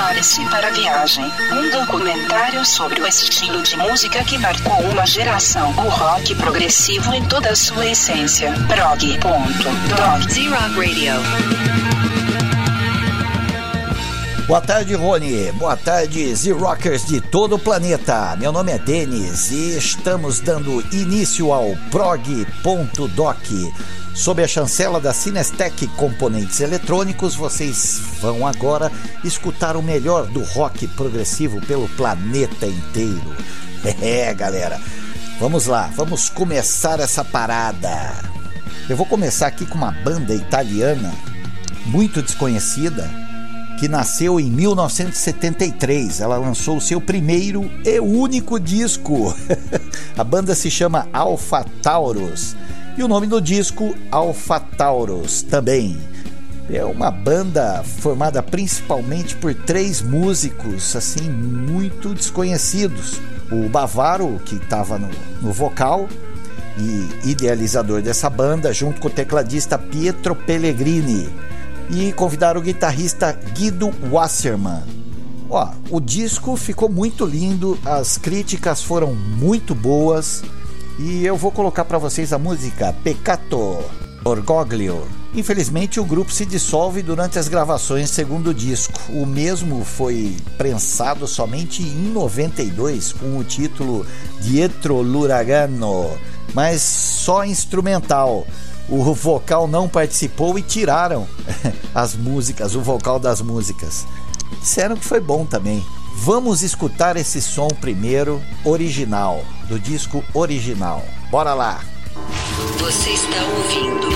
Prepare-se para a viagem. Um documentário sobre o estilo de música que marcou uma geração. O rock progressivo em toda a sua essência. Prog.dog. Z-Rock Radio. Boa tarde, Rony. Boa tarde, Z-Rockers de todo o planeta. Meu nome é Denis e estamos dando início ao prog.doc. Sob a chancela da Cinestec Componentes Eletrônicos, vocês vão agora escutar o melhor do rock progressivo pelo planeta inteiro. É, galera. Vamos lá, vamos começar essa parada. Eu vou começar aqui com uma banda italiana muito desconhecida que nasceu em 1973. Ela lançou o seu primeiro e único disco. a banda se chama Alpha Taurus e o nome do disco Alpha Taurus também. É uma banda formada principalmente por três músicos assim muito desconhecidos. O Bavaro, que estava no, no vocal, e idealizador dessa banda, junto com o tecladista Pietro Pellegrini e convidaram o guitarrista Guido Wasserman. Ó, o disco ficou muito lindo, as críticas foram muito boas e eu vou colocar para vocês a música Peccato Orgoglio. Infelizmente o grupo se dissolve durante as gravações segundo disco. O mesmo foi prensado somente em 92 com o título Dietro Luragano, mas só instrumental o vocal não participou e tiraram as músicas, o vocal das músicas. Disseram que foi bom também. Vamos escutar esse som primeiro, original, do disco original. Bora lá! Você está ouvindo.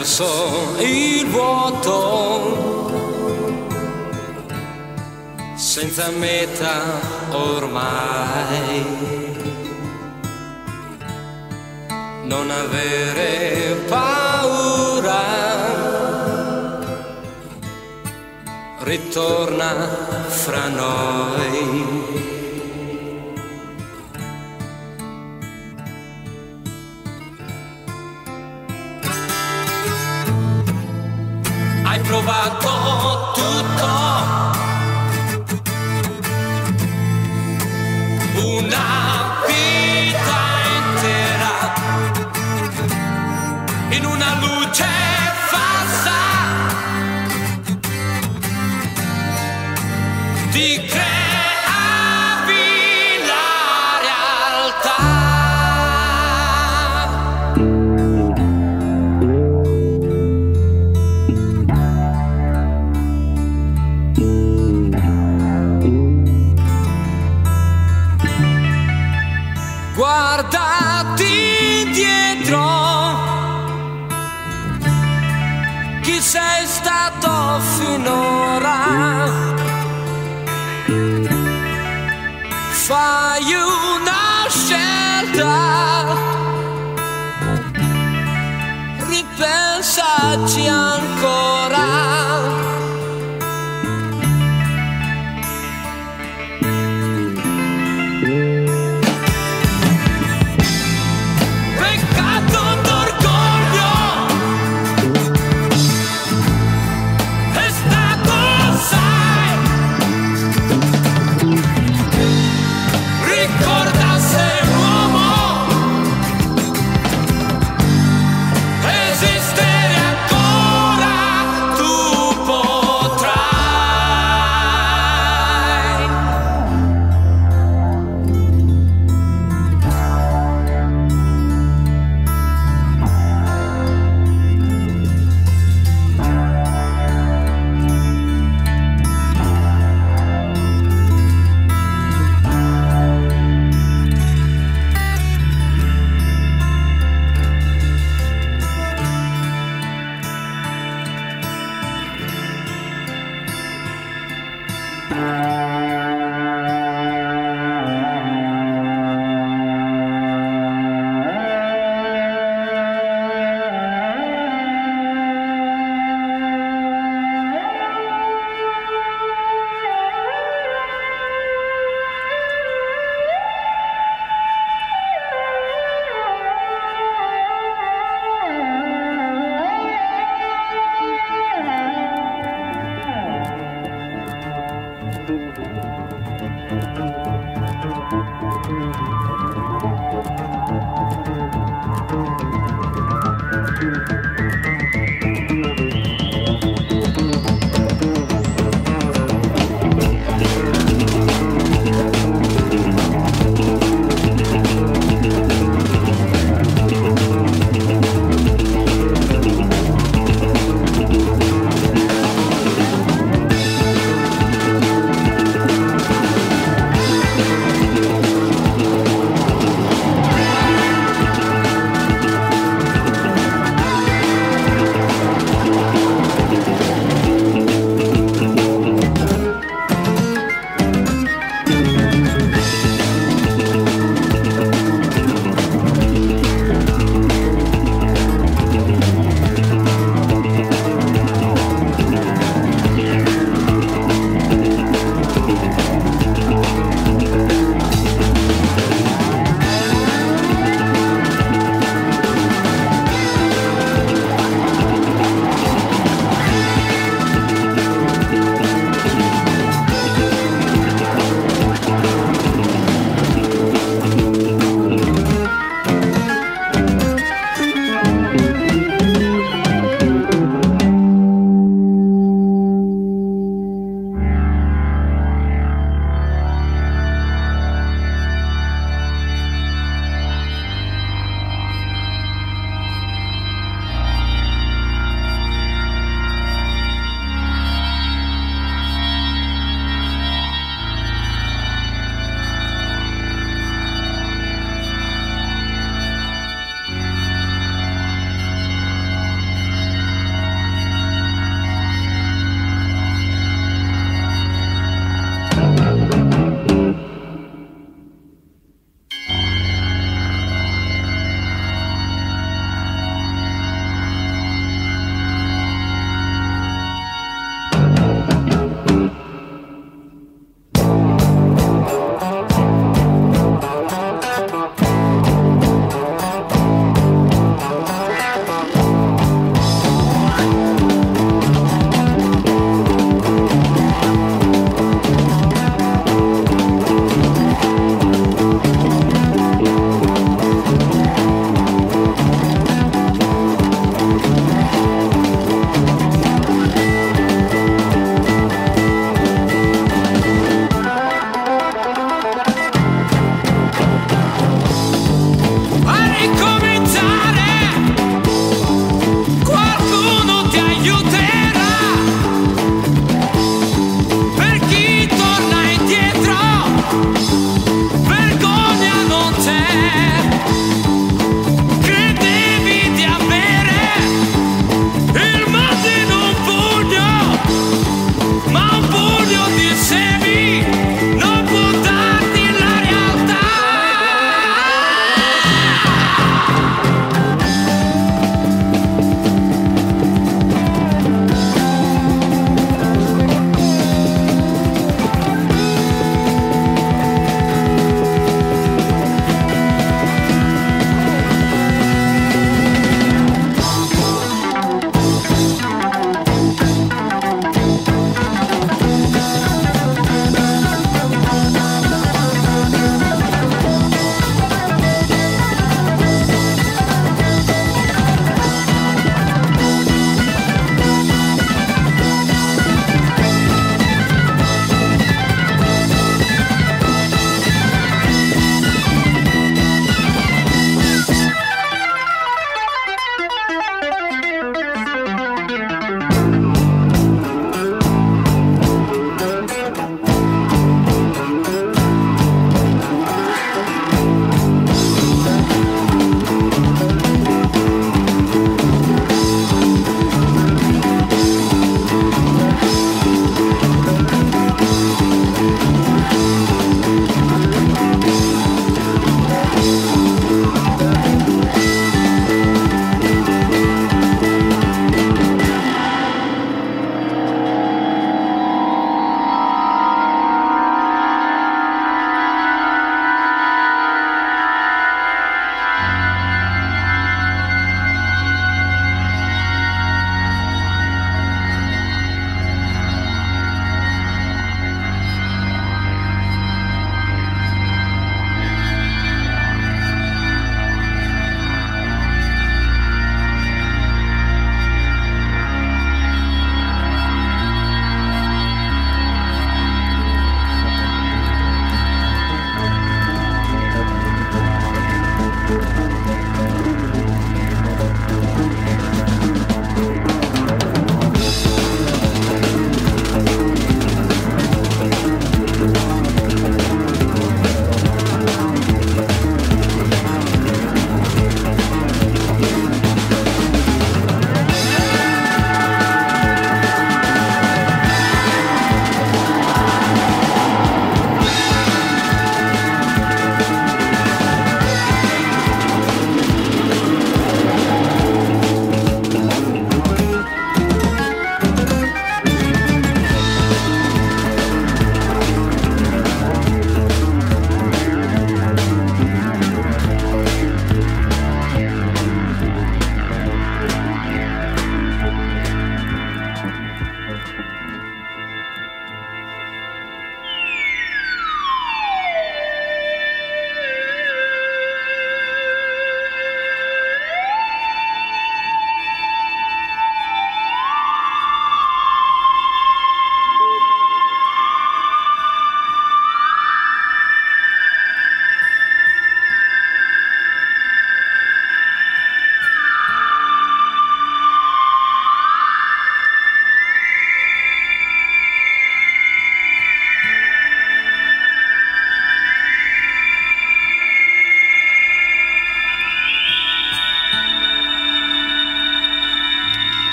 Verso il vuoto, senza meta ormai. Non avere paura, ritorna fra noi.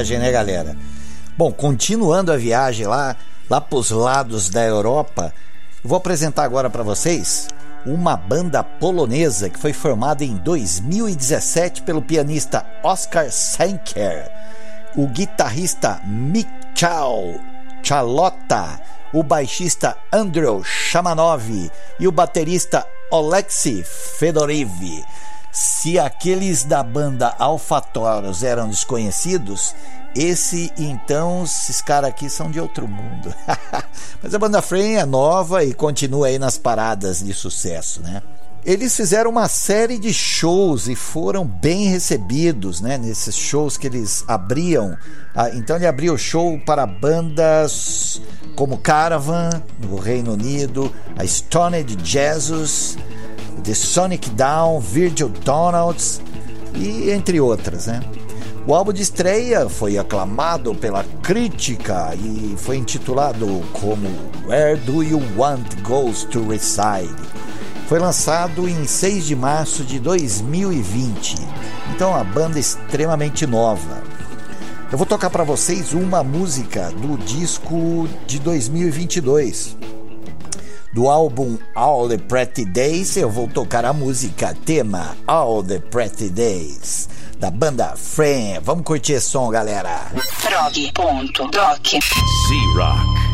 Viagem, né, galera? Bom, continuando a viagem lá, lá para os lados da Europa, eu vou apresentar agora para vocês uma banda polonesa que foi formada em 2017 pelo pianista Oskar Senker, o guitarrista Michał Chalota, o baixista Andrew Shamanov e o baterista Oleksiy Fedoriv. Se aqueles da banda Alphatorus eram desconhecidos, esse então, esses caras aqui são de outro mundo. Mas a banda Frame é nova e continua aí nas paradas de sucesso, né? Eles fizeram uma série de shows e foram bem recebidos, né? Nesses shows que eles abriam. Ah, Então ele abriu show para bandas como Caravan no Reino Unido, a Stoned Jesus, The Sonic Down, Virgil Donalds e entre outras, né? O álbum de estreia foi aclamado pela crítica e foi intitulado como Where Do You Want Ghosts to Reside? Foi lançado em 6 de março de 2020. Então, a banda é extremamente nova. Eu vou tocar para vocês uma música do disco de 2022. Do álbum All the Pretty Days, eu vou tocar a música tema All the Pretty Days, da banda Frame. Vamos curtir esse som, galera. prog.doc. Z-Rock.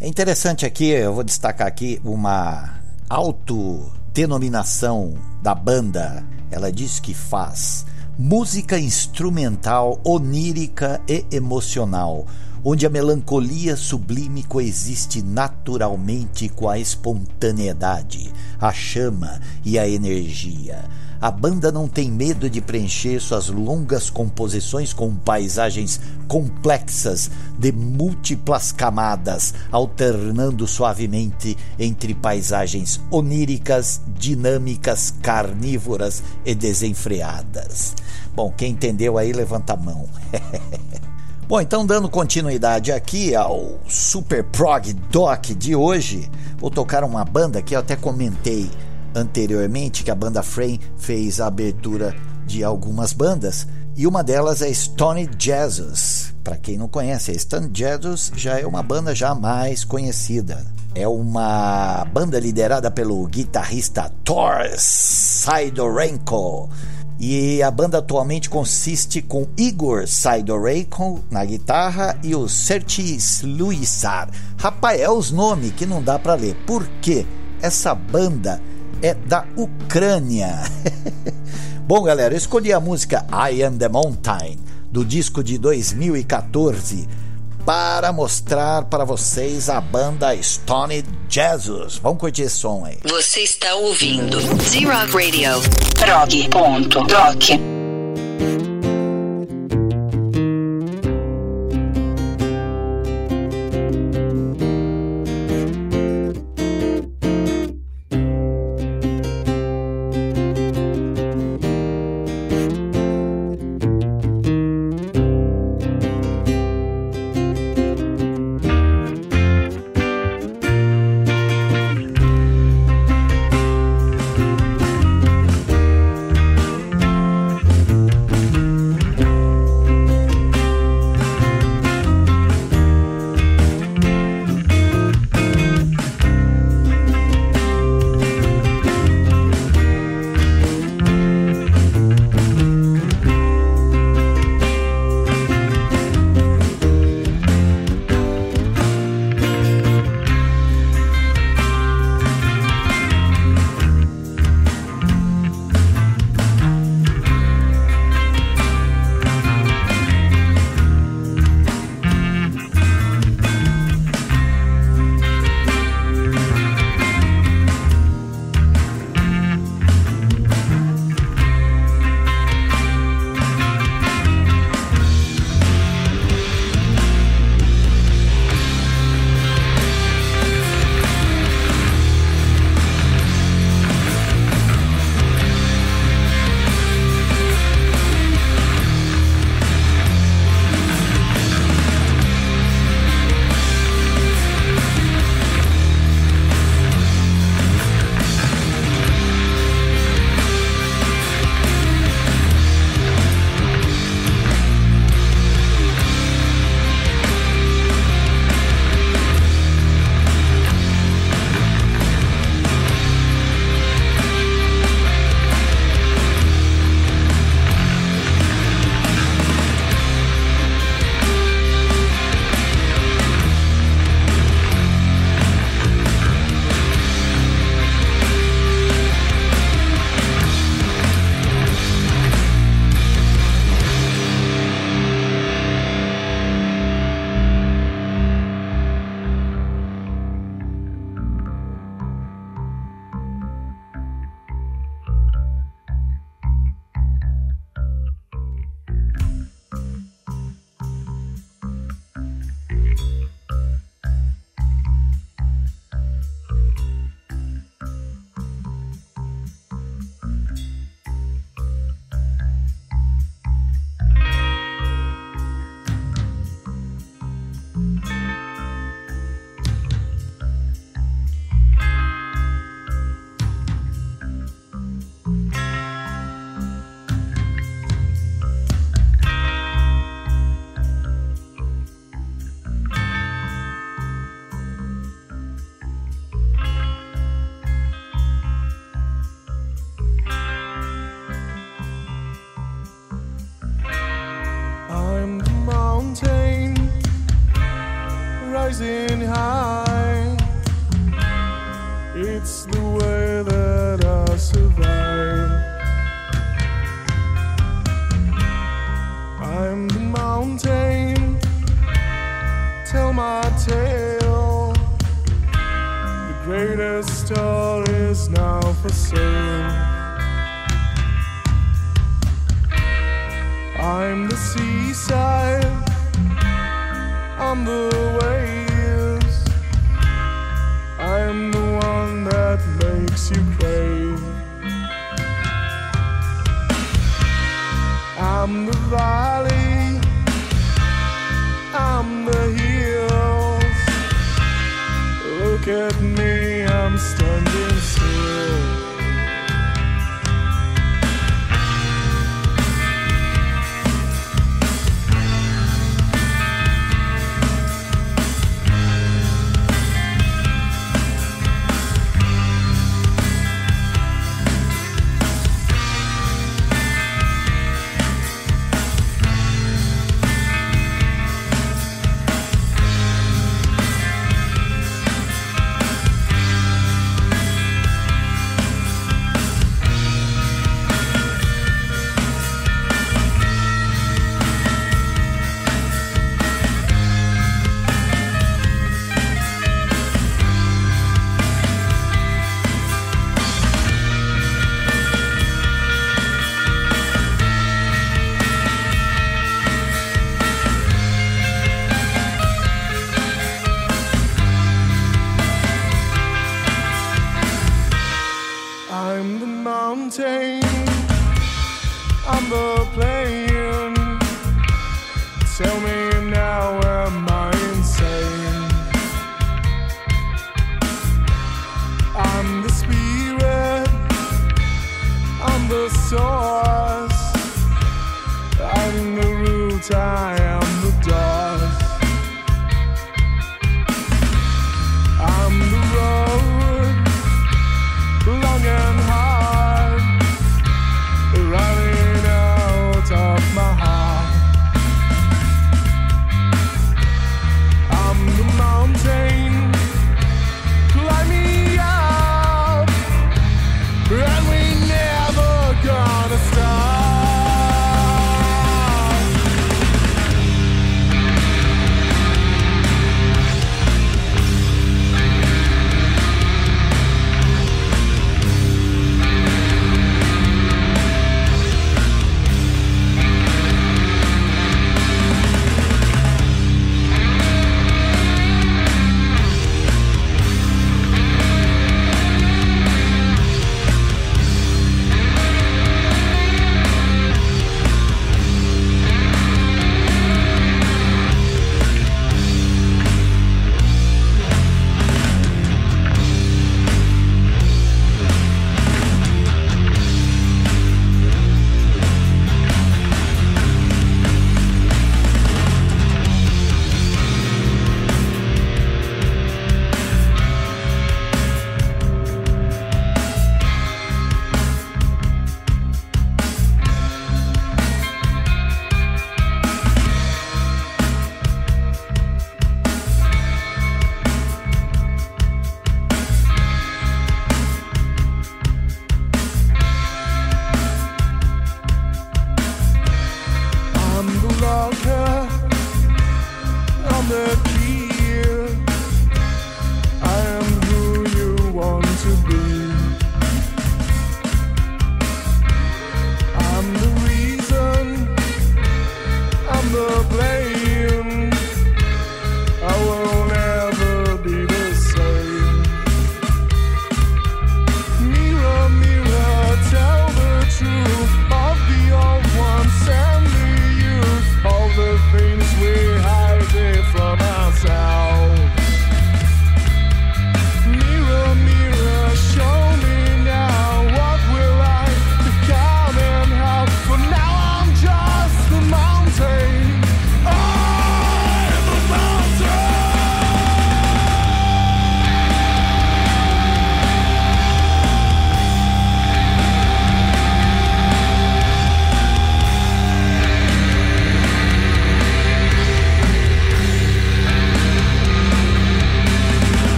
É interessante aqui, eu vou destacar aqui uma autodenominação da banda. Ela diz que faz música instrumental, onírica e emocional, onde a melancolia sublime coexiste naturalmente com a espontaneidade, a chama e a energia. A banda não tem medo de preencher suas longas composições com paisagens complexas de múltiplas camadas, alternando suavemente entre paisagens oníricas, dinâmicas, carnívoras e desenfreadas. Bom, quem entendeu aí, levanta a mão. Bom, então dando continuidade aqui ao Super Prog Doc de hoje, vou tocar uma banda que eu até comentei anteriormente que a banda Frame fez a abertura de algumas bandas e uma delas é Stone Jesus. Para quem não conhece, Stone Jesus já é uma banda já mais conhecida. É uma banda liderada pelo guitarrista Thor Sidorenko. E a banda atualmente consiste com Igor Sidorenko na guitarra e o Serti Luisar. Rapaz, é os nomes que não dá para ler. Por quê? Essa banda é da Ucrânia. Bom, galera, eu escolhi a música I Am the Mountain do disco de 2014 para mostrar para vocês a banda Stone Jesus. Vamos curtir esse som aí. Você está ouvindo Z-Rock Radio. Prog.doc.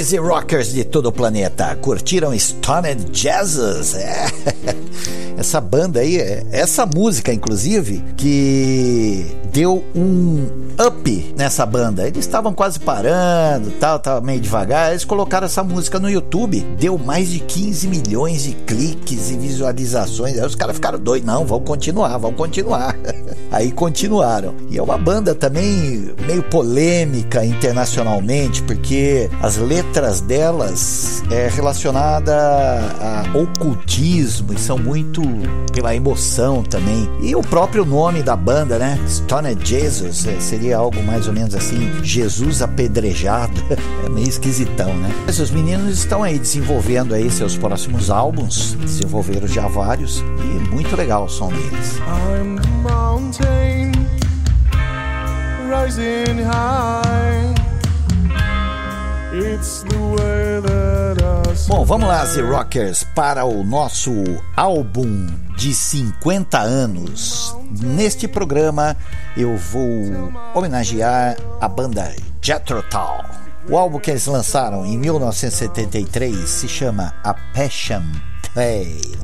Z Rockers de todo o planeta, curtiram Stoned Jesus? É. Essa banda aí, é- essa música, inclusive, que deu um up nessa banda. Eles estavam quase parando, tal, tava meio devagar. Eles colocaram essa música no YouTube, deu mais de 15 milhões de cliques e visualizações. Aí os caras ficaram doidos, não, vamos continuar, vamos continuar. Aí continuaram. E é uma banda também meio polêmica internacionalmente, porque as letras delas é relacionada a ocultismo e são muito pela emoção também. E o próprio nome da banda, né? Stoned Jesus, é, seria algo mais ou menos assim, Jesus apedrejado. É meio esquisitão, né? Os meninos estão aí desenvolvendo aí seus próximos álbuns, desenvolveram já vários e muito legal o som deles. I'm mountain rising high. Bom, vamos lá, Z Rockers, para o nosso álbum de 50 anos. Neste programa eu vou homenagear a banda Jethro. O álbum que eles lançaram em 1973 se chama A Passion.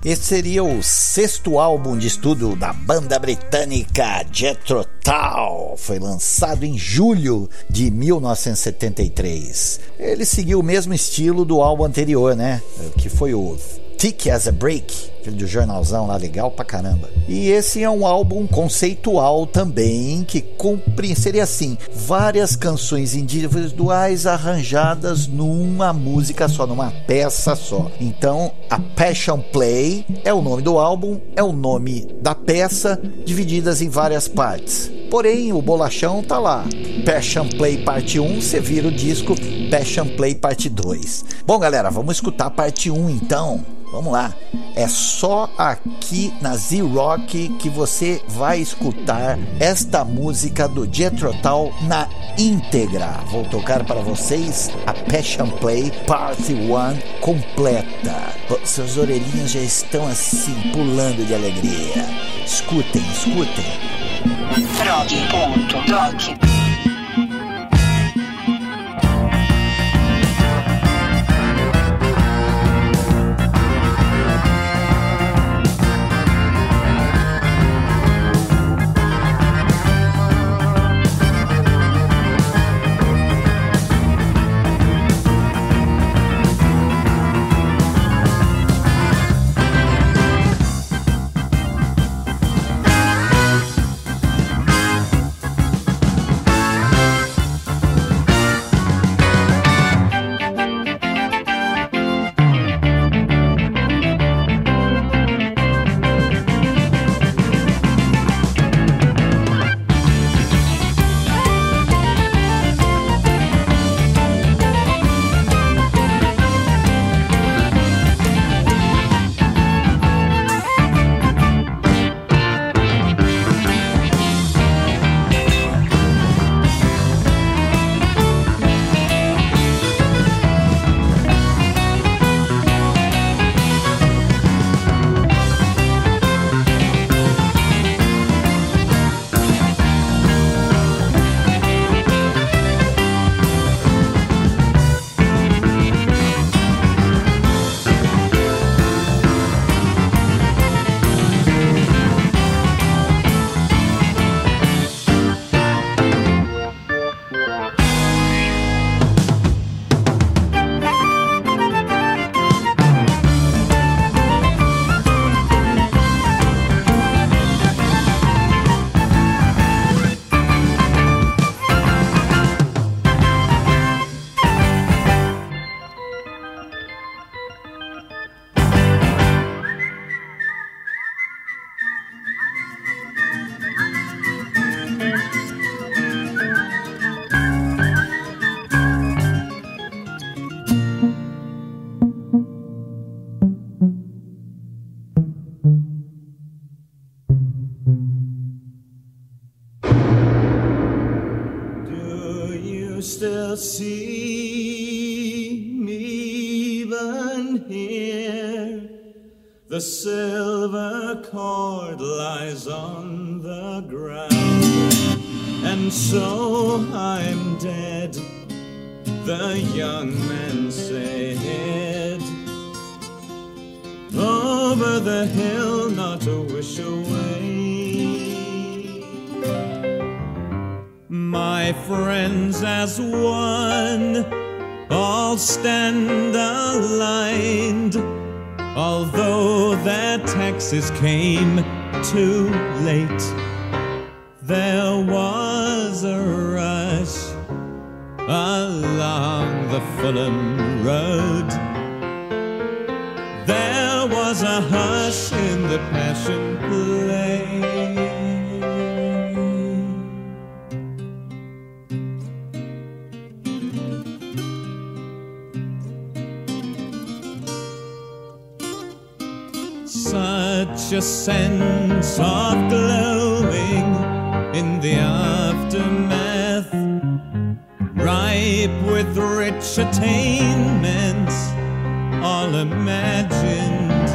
Esse seria o sexto álbum de estudo da banda britânica Jethro Tull. Foi lançado em julho de 1973. Ele seguiu o mesmo estilo do álbum anterior, né? Que foi o Thick as a Break, aquele do jornalzão lá legal pra caramba. E esse é um álbum conceitual também, que cumpre, seria assim, várias canções individuais arranjadas numa música só, numa peça só. Então, a Passion Play é o nome do álbum, é o nome da peça, divididas em várias partes. Porém, o bolachão tá lá. Passion Play parte 1, você vira o disco Passion Play parte 2. Bom, galera, vamos escutar a parte 1 então. Vamos lá. É só aqui na Z-Rock que você vai escutar esta música do Jethro Tull na íntegra. Vou tocar para vocês a Passion Play Part 1 completa. Seus orelhinhos já estão assim pulando de alegria. Escutem, escutem. On the ground, and so I'm dead. the young man said. Over the hill, not a wish away. My friends, as one, all stand aligned. Although their taxes came too late, there was a rush along the Fulham Road. There was a hush in the passion play. A sense of glowing in the aftermath, ripe with rich attainments, all imagined,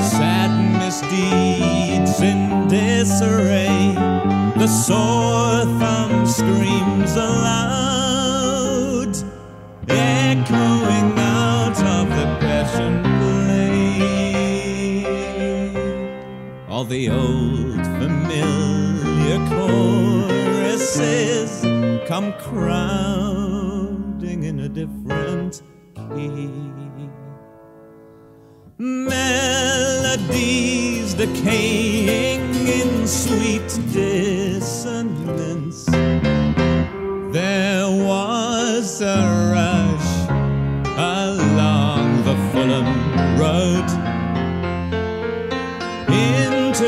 sad misdeeds in disarray. The sore thumb screams aloud, echoing All the old familiar choruses come crowding in a different key. Melodies decaying in sweet dissonance. There was a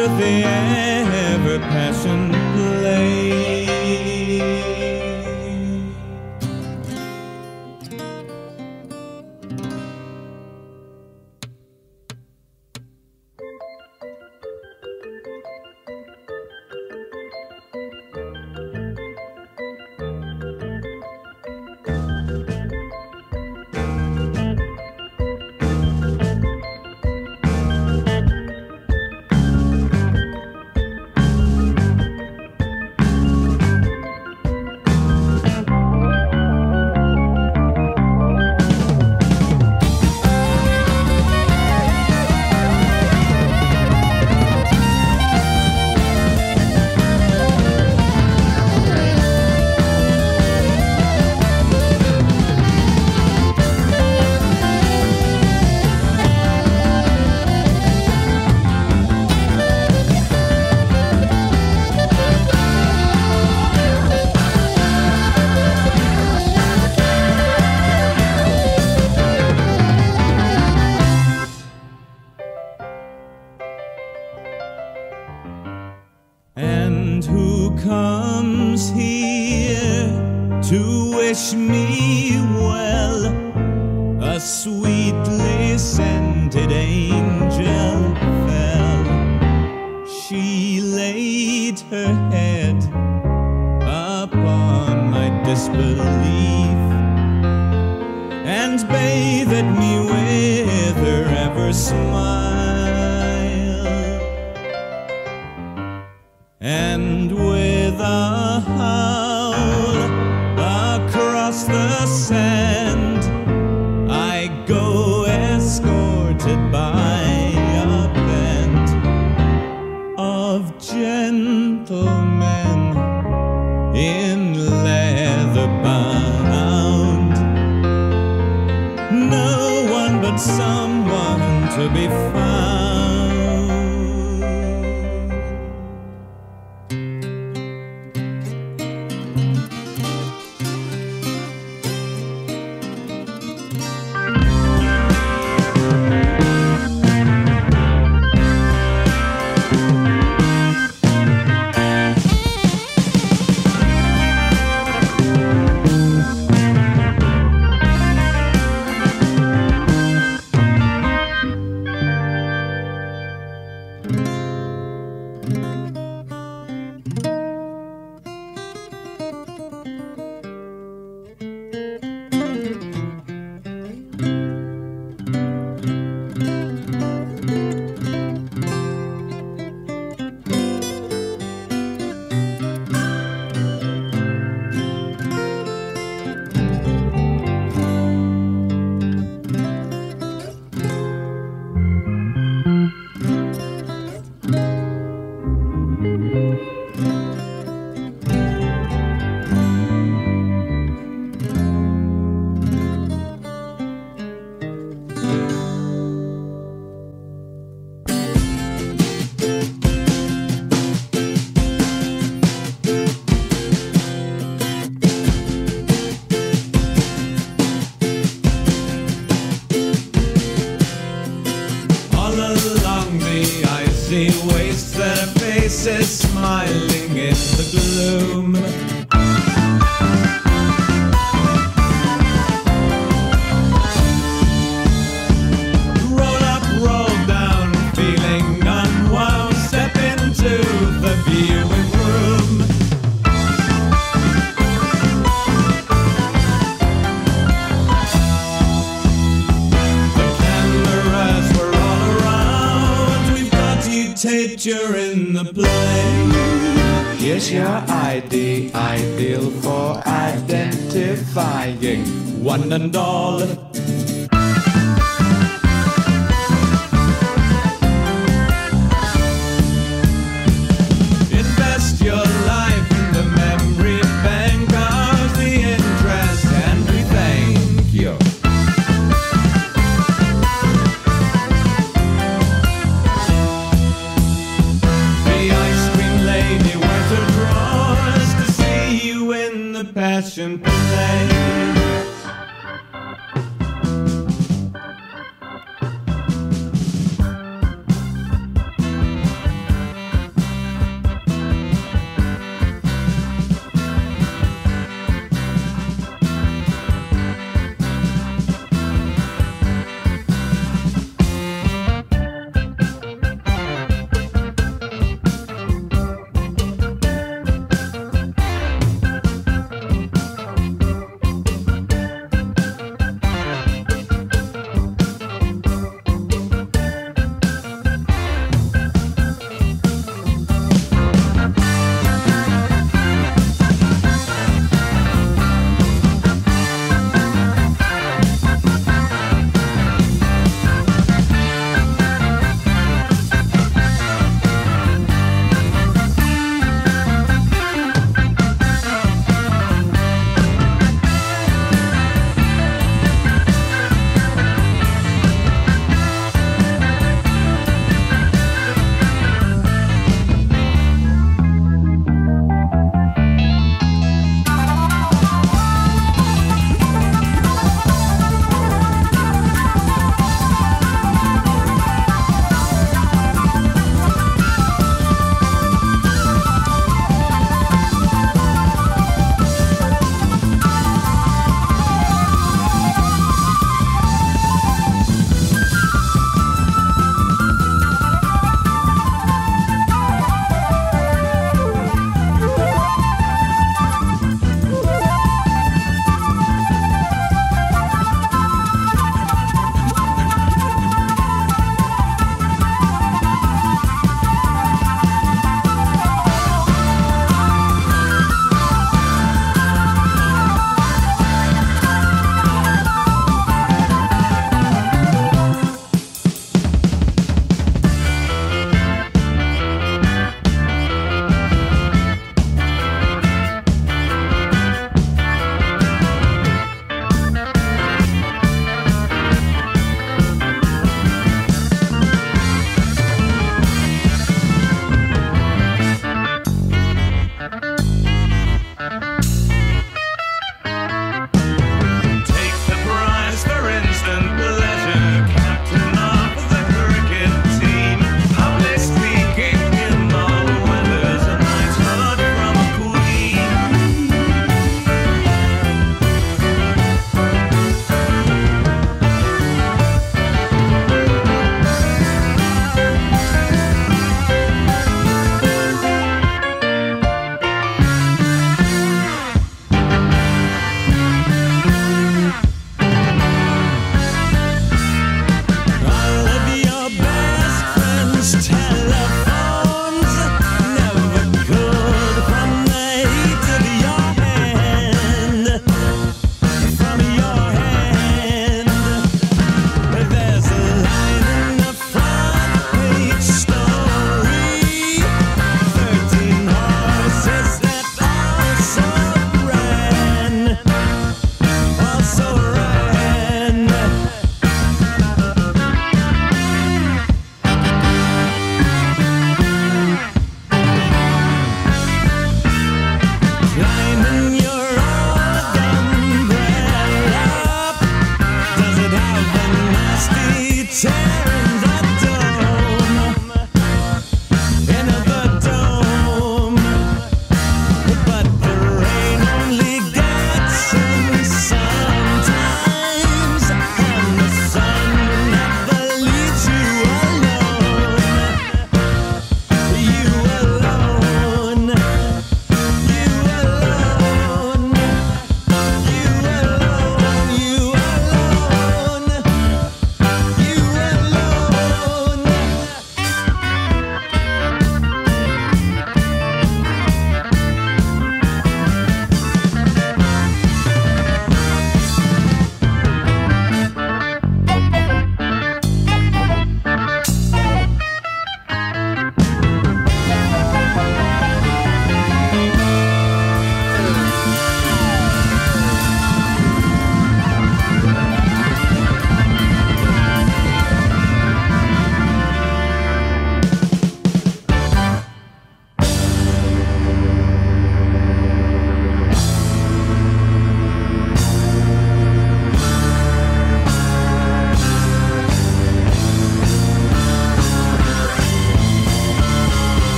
into the ever passion and all.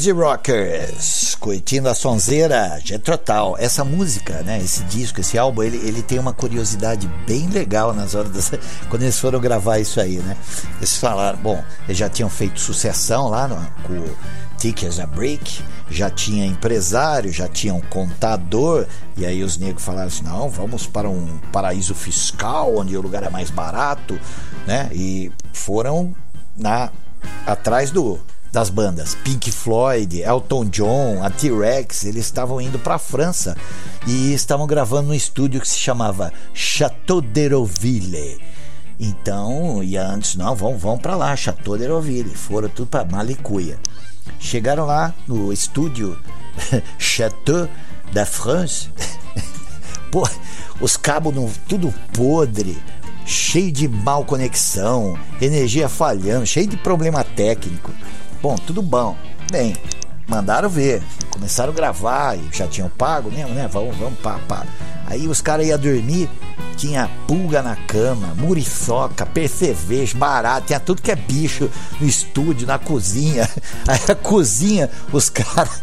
Easy Rockers, curtindo a sonzeira, Jethro Tull. Essa música, né, esse disco, esse álbum, ele, ele tem uma curiosidade bem legal nas horas quando eles foram gravar isso aí, né? Eles falaram, bom, eles já tinham feito sucessão lá no, com o Tick as a Brick, já tinha empresário, já tinha um contador, e aí os negros falaram assim: não, vamos para um paraíso fiscal, onde o lugar é mais barato, né? E foram na atrás do das bandas Pink Floyd, Elton John, a T-Rex, eles estavam indo para a França e estavam gravando num estúdio que se chamava Chateau d'Hérouville. Então, e antes, não, vão, vão para lá, Chateau d'Hérouville. Foram tudo para Malicuia. Chegaram lá no estúdio Chateau da France. Pô, os cabos tudo podre, cheio de mal conexão, energia falhando, cheio de problema técnico. Bom, tudo bom. Bem, mandaram ver, começaram a gravar e já tinham pago mesmo, né? Vamos, vamos, pá, pá. Aí os caras iam dormir, tinha pulga na cama, muriçoca, percevejo, barato, tinha tudo que é bicho no estúdio, na cozinha. Aí a cozinha, os caras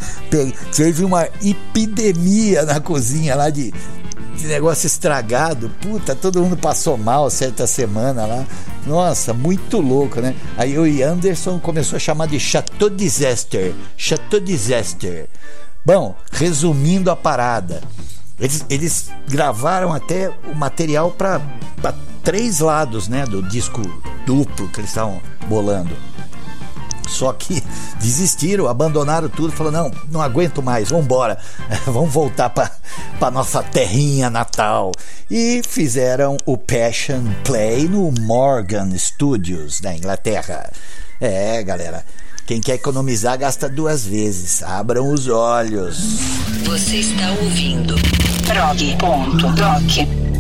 teve uma epidemia na cozinha lá de de negócio estragado. Puta, todo mundo passou mal certa semana lá. Nossa, muito louco, né? Aí o Anderson começou a chamar de Chateau Disaster. Chateau Disaster. Bom, resumindo a parada. Eles, eles gravaram até o material para três lados, né? Do disco duplo que eles estavam bolando. Só que desistiram, abandonaram tudo, falaram: não, não aguento mais, vamos embora, vamos voltar para nossa terrinha natal. E fizeram o Passion Play no Morgan Studios, da Inglaterra. É, galera, quem quer economizar gasta duas vezes. Abram os olhos. Você está ouvindo prog.doc.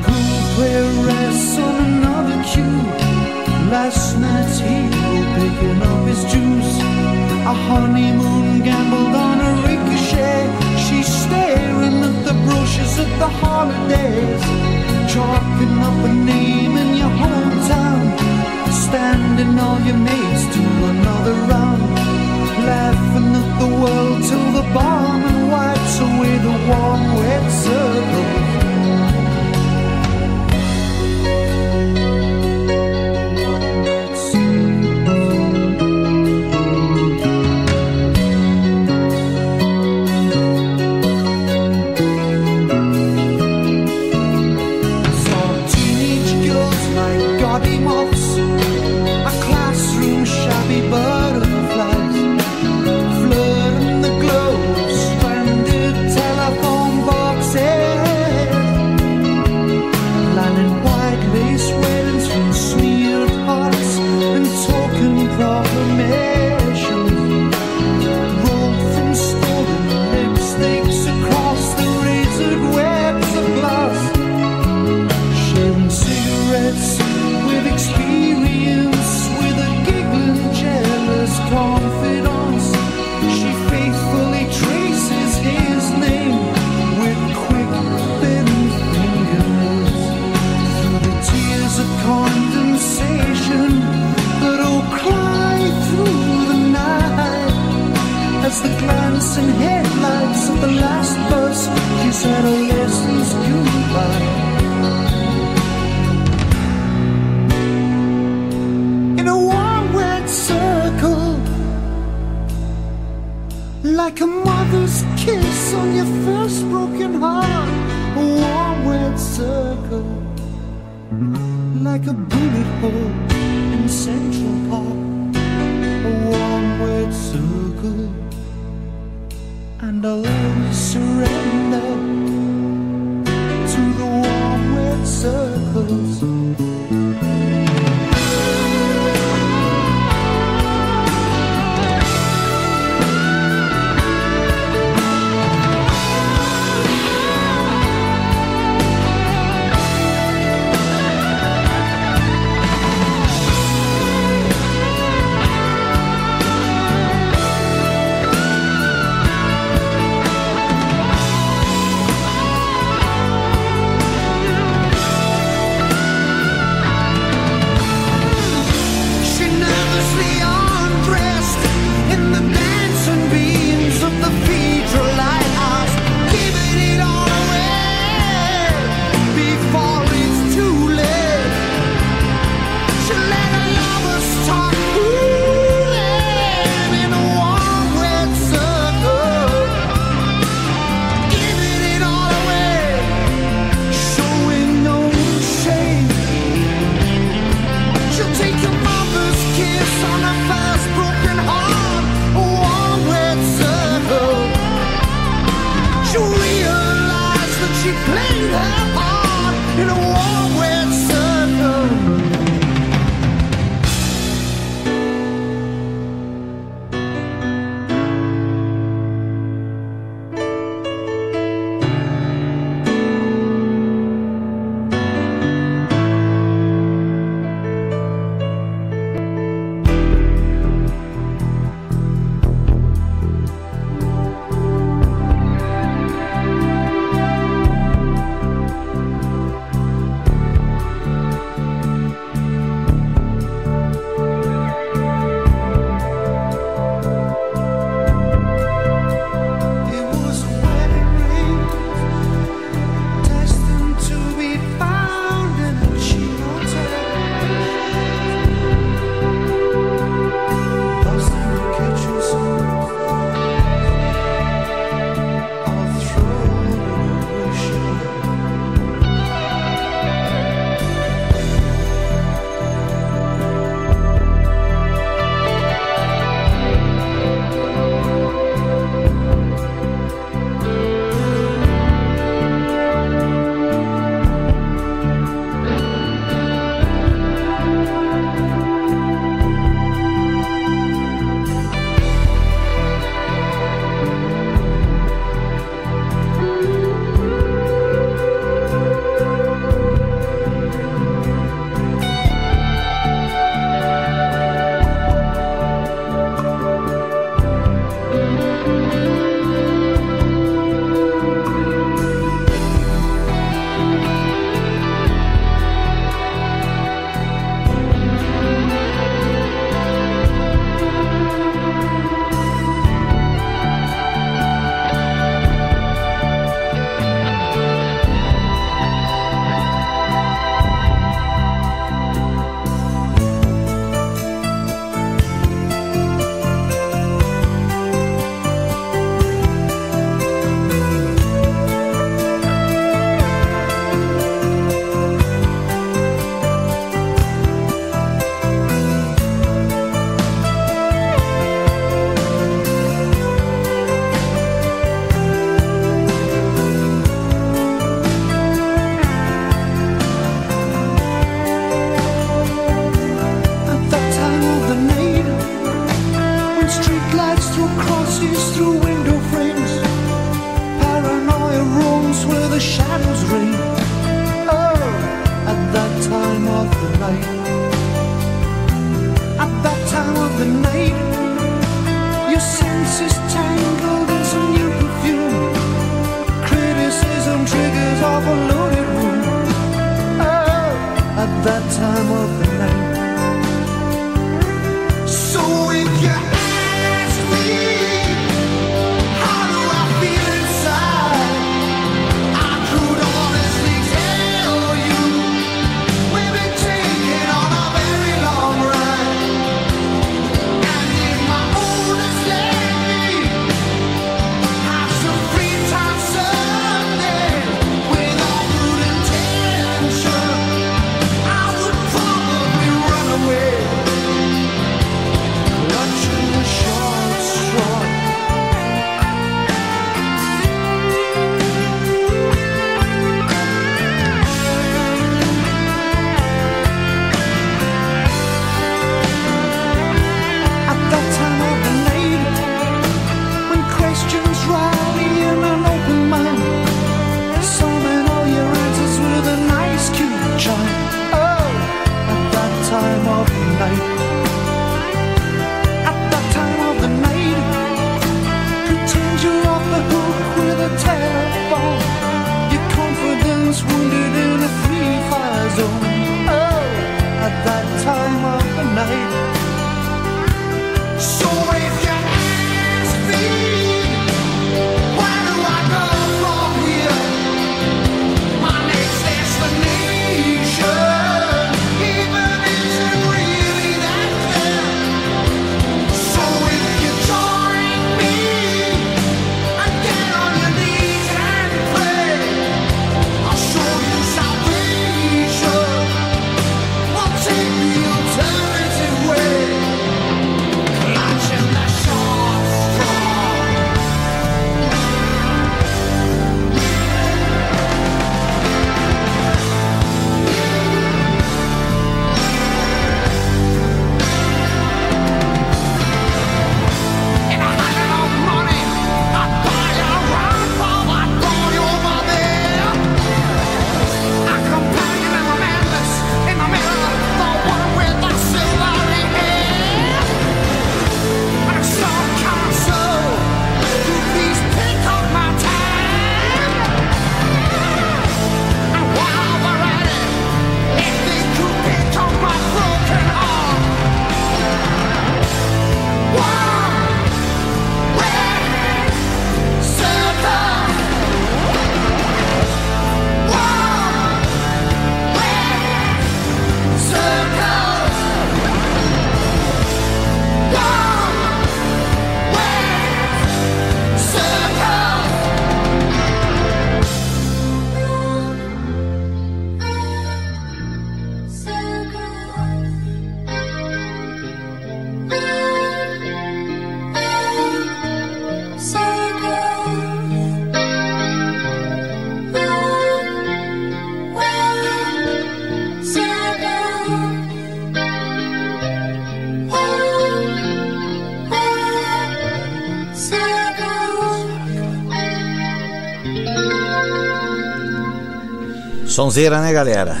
sonzeira, né, galera?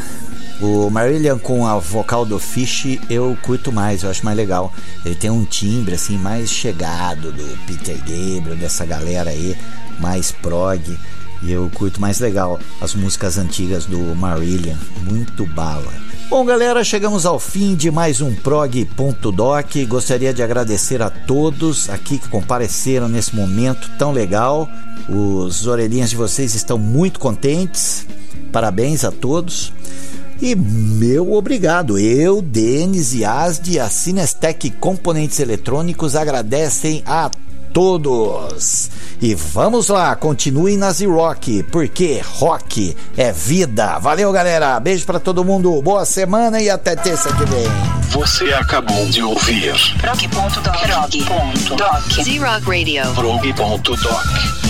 O Marillion com a vocal do Fish eu curto mais, eu acho mais legal. Ele tem um timbre assim mais chegado do Peter Gabriel, dessa galera aí, mais prog. E eu curto mais legal as músicas antigas do Marillion, muito bala. Bom, galera, chegamos ao fim de mais um prog.doc. Gostaria de agradecer a todos aqui que compareceram nesse momento tão legal. Os orelhinhas de vocês estão muito contentes Parabéns a todos. E meu obrigado. Eu, Denis e Asdi, a Cinestec Componentes Eletrônicos agradecem a todos. E vamos lá, continuem na Z-Rock, porque rock é vida. Valeu, galera. Beijo para todo mundo. Boa semana e até terça que vem. Você acabou de ouvir rock.doc. Rock.doc. Z-Rock Radio. Rock.doc.